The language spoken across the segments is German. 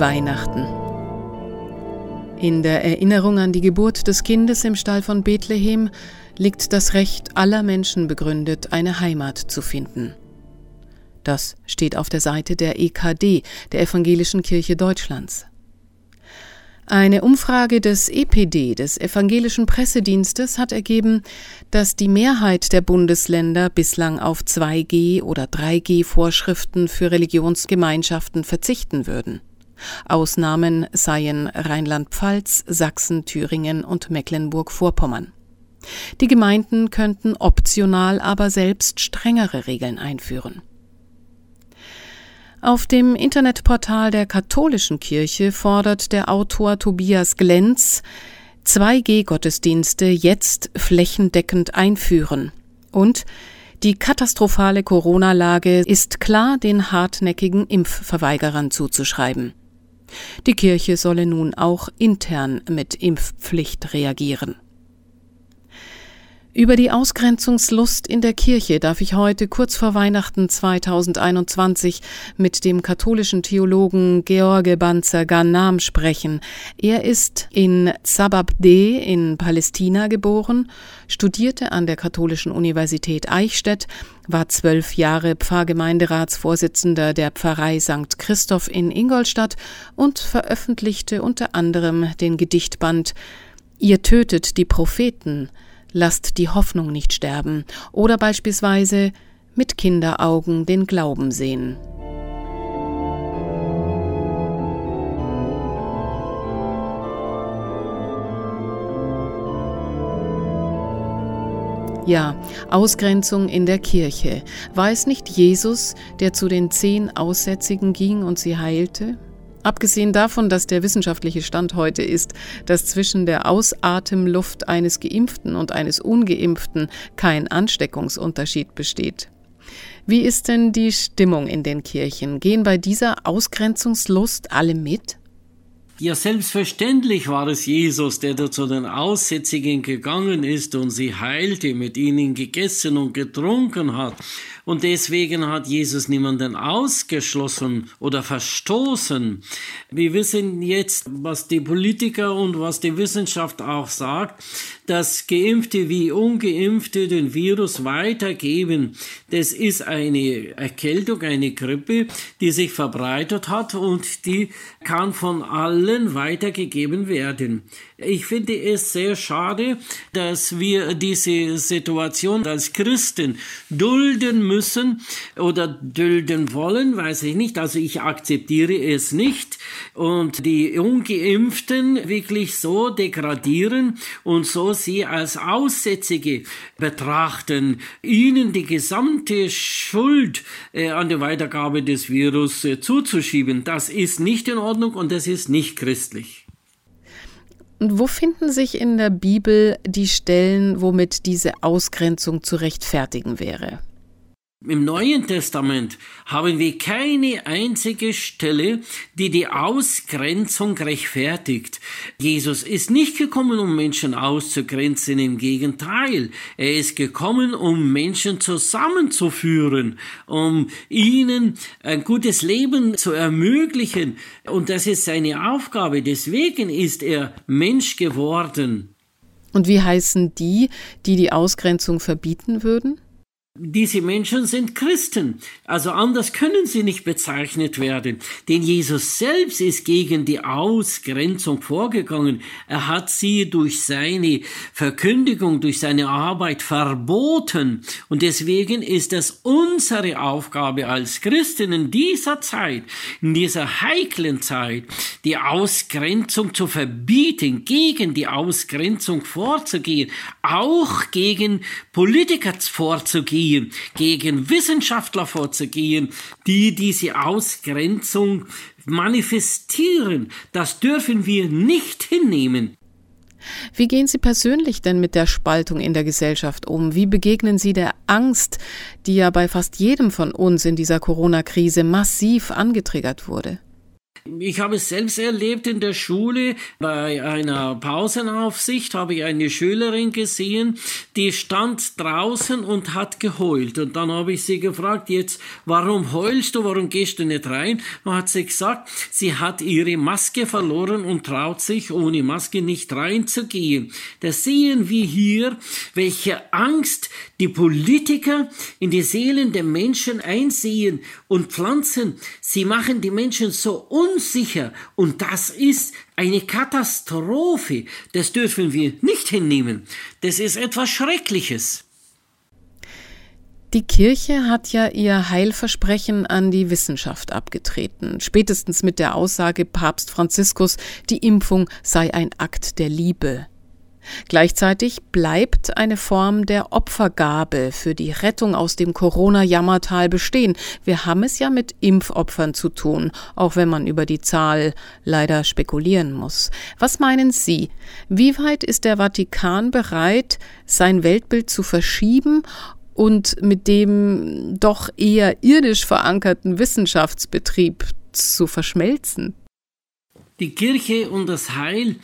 Weihnachten. In der Erinnerung an die Geburt des Kindes im Stall von Bethlehem liegt das Recht aller Menschen begründet, eine Heimat zu finden. Das steht auf der Seite der EKD, der Evangelischen Kirche Deutschlands. Eine Umfrage des EPD, des Evangelischen Pressedienstes, hat ergeben, dass die Mehrheit der Bundesländer bislang auf 2G oder 3G Vorschriften für Religionsgemeinschaften verzichten würden. Ausnahmen seien Rheinland-Pfalz, Sachsen, Thüringen und Mecklenburg-Vorpommern. Die Gemeinden könnten optional aber selbst strengere Regeln einführen. Auf dem Internetportal der katholischen Kirche fordert der Autor Tobias Glenz 2G-Gottesdienste jetzt flächendeckend einführen und die katastrophale Corona-Lage ist klar den hartnäckigen Impfverweigerern zuzuschreiben. Die Kirche solle nun auch intern mit Impfpflicht reagieren. Über die Ausgrenzungslust in der Kirche darf ich heute kurz vor Weihnachten 2021 mit dem katholischen Theologen George Banzer Ghanam sprechen. Er ist in Zababdeh in Palästina geboren, studierte an der Katholischen Universität Eichstätt, war zwölf Jahre Pfarrgemeinderatsvorsitzender der Pfarrei St. Christoph in Ingolstadt und veröffentlichte unter anderem den Gedichtband Ihr tötet die Propheten – Lasst die Hoffnung nicht sterben oder beispielsweise mit Kinderaugen den Glauben sehen. Ja, Ausgrenzung in der Kirche. War es nicht Jesus, der zu den zehn Aussätzigen ging und sie heilte? Abgesehen davon, dass der wissenschaftliche Stand heute ist, dass zwischen der Ausatemluft eines Geimpften und eines Ungeimpften kein Ansteckungsunterschied besteht. Wie ist denn die Stimmung in den Kirchen? Gehen bei dieser Ausgrenzungslust alle mit? Ja, selbstverständlich war es Jesus, der da zu den Aussätzigen gegangen ist und sie heilte, mit ihnen gegessen und getrunken hat. Und deswegen hat Jesus niemanden ausgeschlossen oder verstoßen. Wir wissen jetzt, was die Politiker und was die Wissenschaft auch sagt, dass Geimpfte wie Ungeimpfte den Virus weitergeben. Das ist eine Erkältung, eine Grippe, die sich verbreitet hat und die kann von allen weitergegeben werden. Ich finde es sehr schade, dass wir diese Situation als Christen dulden müssen oder dulden wollen, weiß ich nicht. Also ich akzeptiere es nicht und die Ungeimpften wirklich so degradieren und so sie als Aussätzige betrachten, ihnen die gesamte Schuld äh, an der Weitergabe des Virus äh, zuzuschieben. Das ist nicht in Ordnung und das ist nicht christlich. Und wo finden sich in der Bibel die Stellen, womit diese Ausgrenzung zu rechtfertigen wäre? Im Neuen Testament haben wir keine einzige Stelle, die die Ausgrenzung rechtfertigt. Jesus ist nicht gekommen, um Menschen auszugrenzen, im Gegenteil. Er ist gekommen, um Menschen zusammenzuführen, um ihnen ein gutes Leben zu ermöglichen. Und das ist seine Aufgabe. Deswegen ist er Mensch geworden. Und wie heißen die, die die Ausgrenzung verbieten würden? Diese Menschen sind Christen, also anders können sie nicht bezeichnet werden, denn Jesus selbst ist gegen die Ausgrenzung vorgegangen. Er hat sie durch seine Verkündigung, durch seine Arbeit verboten. Und deswegen ist es unsere Aufgabe als Christen in dieser Zeit, in dieser heiklen Zeit, die Ausgrenzung zu verbieten, gegen die Ausgrenzung vorzugehen, auch gegen Politiker vorzugehen, vorzugehen, gegen Wissenschaftler vorzugehen, die diese Ausgrenzung manifestieren. Das dürfen wir nicht hinnehmen. Wie gehen Sie persönlich denn mit der Spaltung in der Gesellschaft um? Wie begegnen Sie der Angst, die ja bei fast jedem von uns in dieser Corona-Krise massiv angetriggert wurde? Ich habe es selbst erlebt in der Schule. Bei einer Pausenaufsicht habe ich eine Schülerin gesehen, die stand draußen und hat geheult. Und dann habe ich sie gefragt, jetzt, warum heulst du, warum gehst du nicht rein? Und hat sie gesagt, sie hat ihre Maske verloren und traut sich ohne Maske nicht reinzugehen. Da sehen wir hier, welche Angst die Politiker in die Seelen der Menschen einsehen und pflanzen. Sie machen die Menschen so unsicher und das ist eine Katastrophe. Das dürfen wir nicht hinnehmen. Das ist etwas Schreckliches. Die Kirche hat ja ihr Heilversprechen an die Wissenschaft abgetreten, spätestens mit der Aussage Papst Franziskus, die Impfung sei ein Akt der Liebe. Gleichzeitig bleibt eine Form der Opfergabe für die Rettung aus dem Corona-Jammertal bestehen. Wir haben es ja mit Impfopfern zu tun, auch wenn man über die Zahl leider spekulieren muss. Was meinen Sie? Wie weit ist der Vatikan bereit, sein Weltbild zu verschieben und mit dem doch eher irdisch verankerten Wissenschaftsbetrieb zu verschmelzen? Die Kirche und das Heil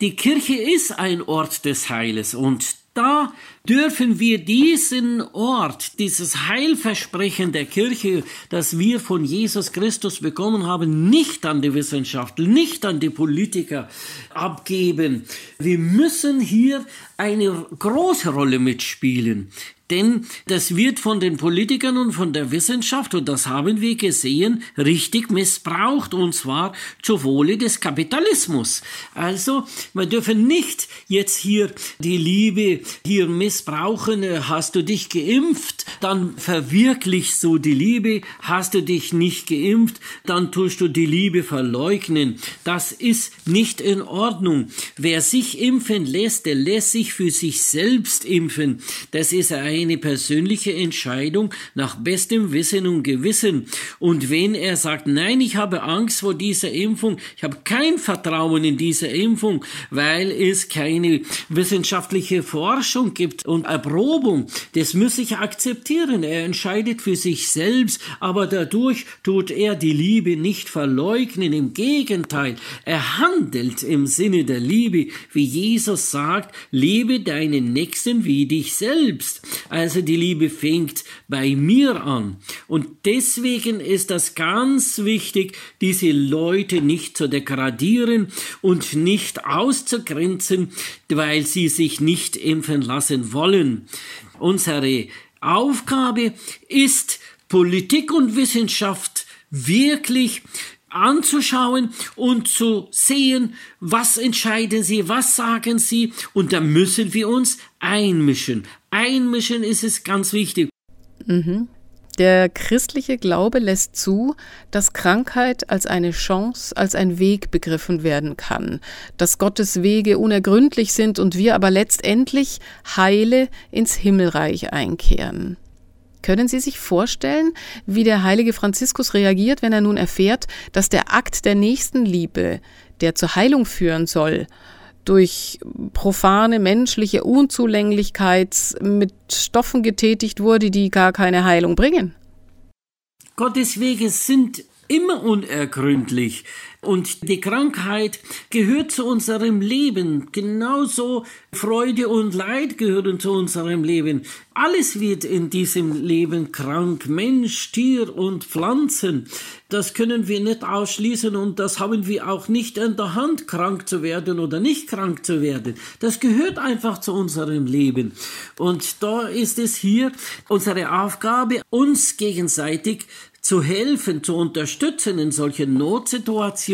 die Kirche ist ein Ort des Heiles und da dürfen wir diesen Ort, dieses Heilversprechen der Kirche, das wir von Jesus Christus bekommen haben, nicht an die Wissenschaft, nicht an die Politiker abgeben. Wir müssen hier eine große Rolle mitspielen. Denn das wird von den Politikern und von der Wissenschaft, und das haben wir gesehen, richtig missbraucht, und zwar zu Wohle des Kapitalismus. Also, wir dürfen nicht jetzt hier die Liebe hier missbrauchen. Hast du dich geimpft, dann verwirklichst du die Liebe. Hast du dich nicht geimpft, dann tust du die Liebe verleugnen. Das ist nicht in Ordnung. Wer sich impfen lässt, der lässt sich für sich selbst impfen. Das ist ein eine persönliche Entscheidung nach bestem Wissen und Gewissen. Und wenn er sagt, nein, ich habe Angst vor dieser Impfung, ich habe kein Vertrauen in diese Impfung, weil es keine wissenschaftliche Forschung gibt und Erprobung, das muss ich akzeptieren. Er entscheidet für sich selbst, aber dadurch tut er die Liebe nicht verleugnen. Im Gegenteil, er handelt im Sinne der Liebe, wie Jesus sagt, liebe deinen Nächsten wie dich selbst. Also die Liebe fängt bei mir an. Und deswegen ist das ganz wichtig, diese Leute nicht zu degradieren und nicht auszugrenzen, weil sie sich nicht impfen lassen wollen. Unsere Aufgabe ist, Politik und Wissenschaft wirklich anzuschauen und zu sehen, was entscheiden sie, was sagen sie, und da müssen wir uns einmischen. Einmischen ist es ganz wichtig. Mhm. Der christliche Glaube lässt zu, dass Krankheit als eine Chance, als ein Weg begriffen werden kann, dass Gottes Wege unergründlich sind und wir aber letztendlich heile ins Himmelreich einkehren. Können Sie sich vorstellen, wie der heilige Franziskus reagiert, wenn er nun erfährt, dass der Akt der Nächstenliebe, der zur Heilung führen soll, durch profane menschliche Unzulänglichkeit mit Stoffen getätigt wurde, die gar keine Heilung bringen? Gottes Wege sind immer unergründlich. Und die Krankheit gehört zu unserem Leben. Genauso Freude und Leid gehören zu unserem Leben. Alles wird in diesem Leben krank. Mensch, Tier und Pflanzen. Das können wir nicht ausschließen und das haben wir auch nicht in der Hand, krank zu werden oder nicht krank zu werden. Das gehört einfach zu unserem Leben. Und da ist es hier unsere Aufgabe, uns gegenseitig zu helfen, zu unterstützen in solchen Notsituationen,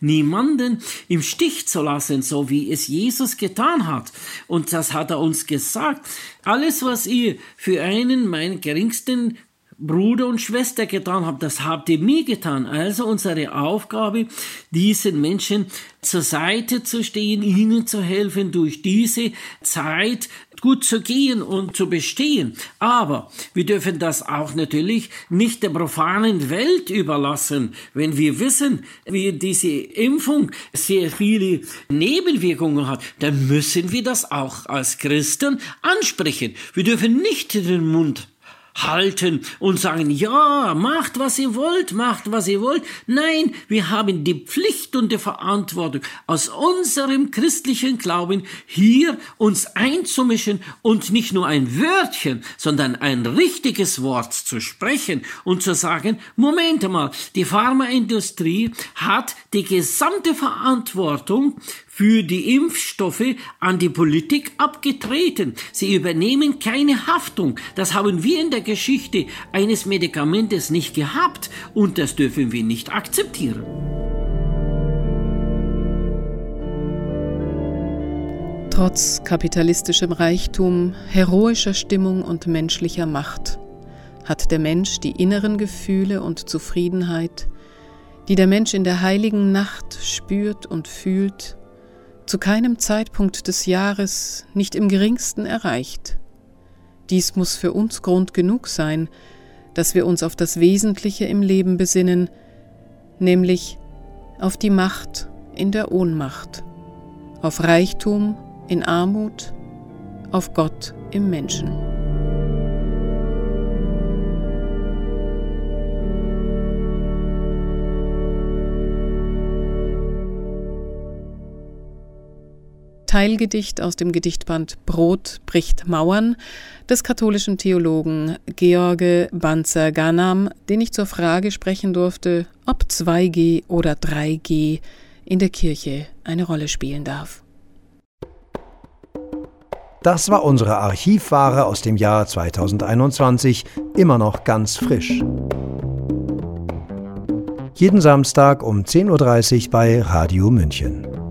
niemanden im Stich zu lassen, so wie es Jesus getan hat. Und das hat er uns gesagt. Alles, was ihr für einen, meinen geringsten Bruder und Schwester getan habt, das habt ihr mir getan. Also unsere Aufgabe, diesen Menschen zur Seite zu stehen, ihnen zu helfen, durch diese Zeit gut zu gehen und zu bestehen. Aber wir dürfen das auch natürlich nicht der profanen Welt überlassen. Wenn wir wissen, wie diese Impfung sehr viele Nebenwirkungen hat, dann müssen wir das auch als Christen ansprechen. Wir dürfen nicht den Mund halten und sagen, ja, macht, was ihr wollt, macht, was ihr wollt. Nein, wir haben die Pflicht und die Verantwortung, aus unserem christlichen Glauben hier uns einzumischen und nicht nur ein Wörtchen, sondern ein richtiges Wort zu sprechen und zu sagen, Moment mal, die Pharmaindustrie hat die gesamte Verantwortung für die Impfstoffe an die Politik abgetreten. Sie übernehmen keine Haftung. Das haben wir in der Geschichte eines Medikamentes nicht gehabt und das dürfen wir nicht akzeptieren. Trotz kapitalistischem Reichtum, heroischer Stimmung und menschlicher Macht hat der Mensch die inneren Gefühle und Zufriedenheit, die der Mensch in der heiligen Nacht spürt und fühlt, zu keinem Zeitpunkt des Jahres nicht im geringsten erreicht. Dies muss für uns Grund genug sein, dass wir uns auf das Wesentliche im Leben besinnen, nämlich auf die Macht in der Ohnmacht, auf Reichtum in Armut, auf Gott im Menschen. Teilgedicht aus dem Gedichtband Brot bricht Mauern des katholischen Theologen George Banzer-Ganam, den ich zur Frage sprechen durfte, ob 2G oder 3G in der Kirche eine Rolle spielen darf. Das war unsere Archivware aus dem Jahr 2021, immer noch ganz frisch. Jeden Samstag um 10.30 Uhr bei Radio München.